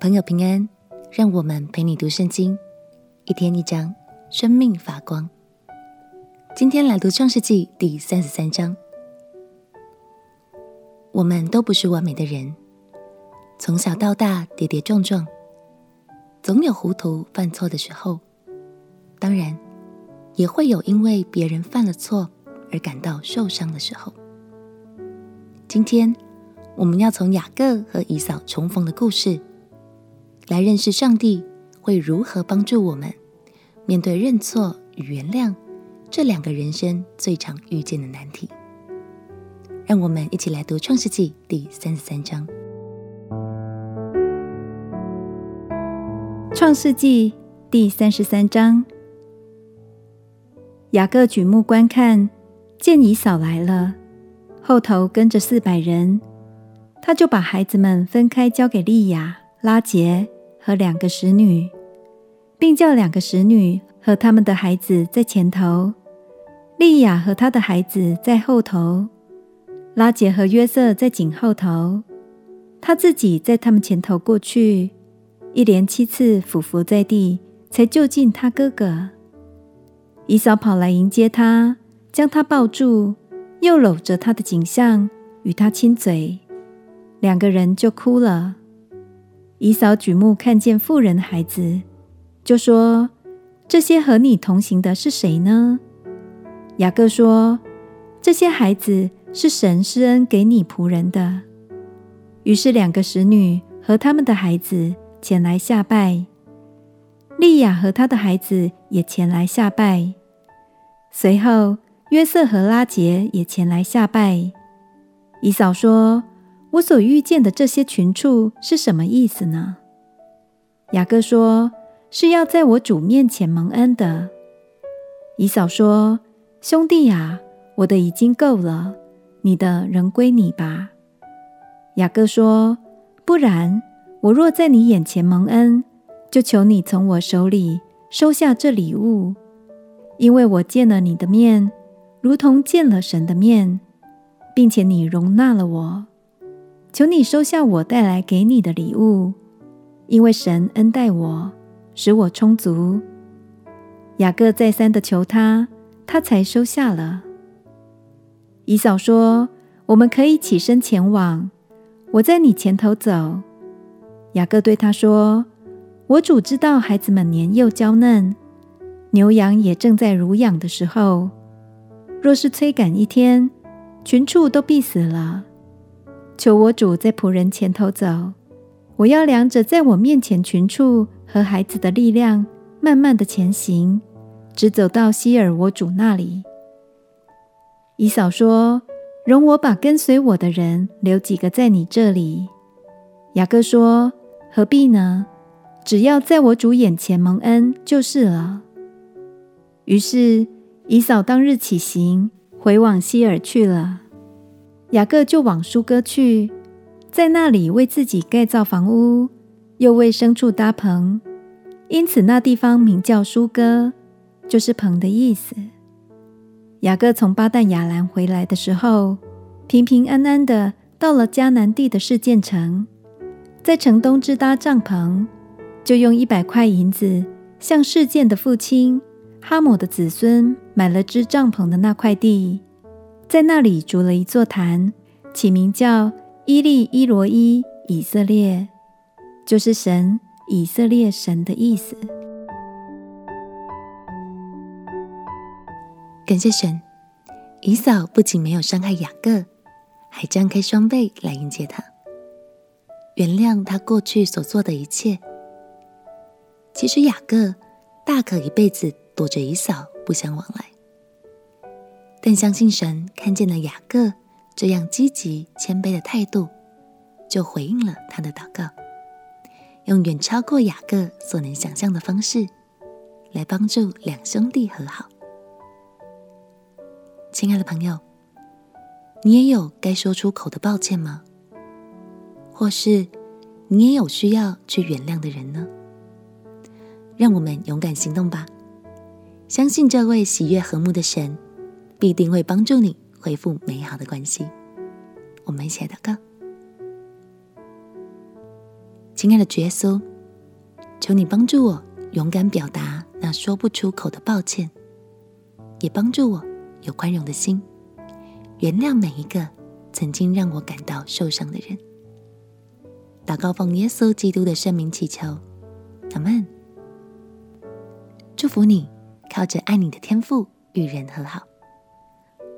朋友平安，让我们陪你读圣经，一天一章，生命发光。今天来读创世纪第三十三章。我们都不是完美的人，从小到大跌跌撞撞，总有糊涂犯错的时候。当然，也会有因为别人犯了错而感到受伤的时候。今天我们要从雅各和以扫重逢的故事。来认识上帝会如何帮助我们面对认错与原谅这两个人生最常遇见的难题。让我们一起来读《创世纪》第三十三章。《创世纪》第三十三章，雅各举目观看，见以扫来了，后头跟着四百人，他就把孩子们分开，交给利亚、拉杰。和两个使女，并叫两个使女和他们的孩子在前头，利亚和他的孩子在后头，拉杰和约瑟在紧后头，他自己在他们前头过去，一连七次俯伏在地，才就近他哥哥。以扫跑来迎接他，将他抱住，又搂着他的颈项，与他亲嘴，两个人就哭了。以扫举目看见妇人的孩子，就说：“这些和你同行的是谁呢？”雅各说：“这些孩子是神施恩给你仆人的。”于是两个使女和他们的孩子前来下拜，利亚和他的孩子也前来下拜。随后约瑟和拉结也前来下拜。以扫说。我所遇见的这些群畜是什么意思呢？雅各说：“是要在我主面前蒙恩的。”以嫂说：“兄弟啊，我的已经够了，你的仍归你吧。”雅各说：“不然，我若在你眼前蒙恩，就求你从我手里收下这礼物，因为我见了你的面，如同见了神的面，并且你容纳了我。”求你收下我带来给你的礼物，因为神恩待我，使我充足。雅各再三的求他，他才收下了。以扫说：“我们可以起身前往，我在你前头走。”雅各对他说：“我主知道孩子们年幼娇嫩，牛羊也正在乳养的时候，若是催赶一天，群畜都必死了。”求我主在仆人前头走，我要量着在我面前群畜和孩子的力量，慢慢的前行，直走到希尔我主那里。以嫂说：“容我把跟随我的人留几个在你这里。”雅各说：“何必呢？只要在我主眼前蒙恩就是了。”于是以嫂当日起行，回往希尔去了。雅各就往疏割去，在那里为自己盖造房屋，又为牲畜搭棚，因此那地方名叫疏割，就是棚的意思。雅各从巴旦亚兰回来的时候，平平安安的到了迦南地的示剑城，在城东支搭帐篷，就用一百块银子向示剑的父亲哈姆的子孙买了支帐篷的那块地。在那里筑了一座坛，起名叫伊利伊罗伊以色列，就是神以色列神的意思。感谢神，以扫不仅没有伤害雅各，还张开双臂来迎接他，原谅他过去所做的一切。其实雅各大可一辈子躲着以扫，不相往来。但相信神看见了雅各这样积极谦卑的态度，就回应了他的祷告，用远超过雅各所能想象的方式，来帮助两兄弟和好。亲爱的朋友，你也有该说出口的抱歉吗？或是你也有需要去原谅的人呢？让我们勇敢行动吧！相信这位喜悦和睦的神，必定会帮助你恢复美好的关系。我们一起来祷告。亲爱的主耶稣，求你帮助我勇敢表达那说不出口的抱歉，也帮助我有宽容的心，原谅每一个曾经让我感到受伤的人。祷告奉耶稣基督的圣名祈求，阿门。祝福你，靠着爱你的天赋与人和好。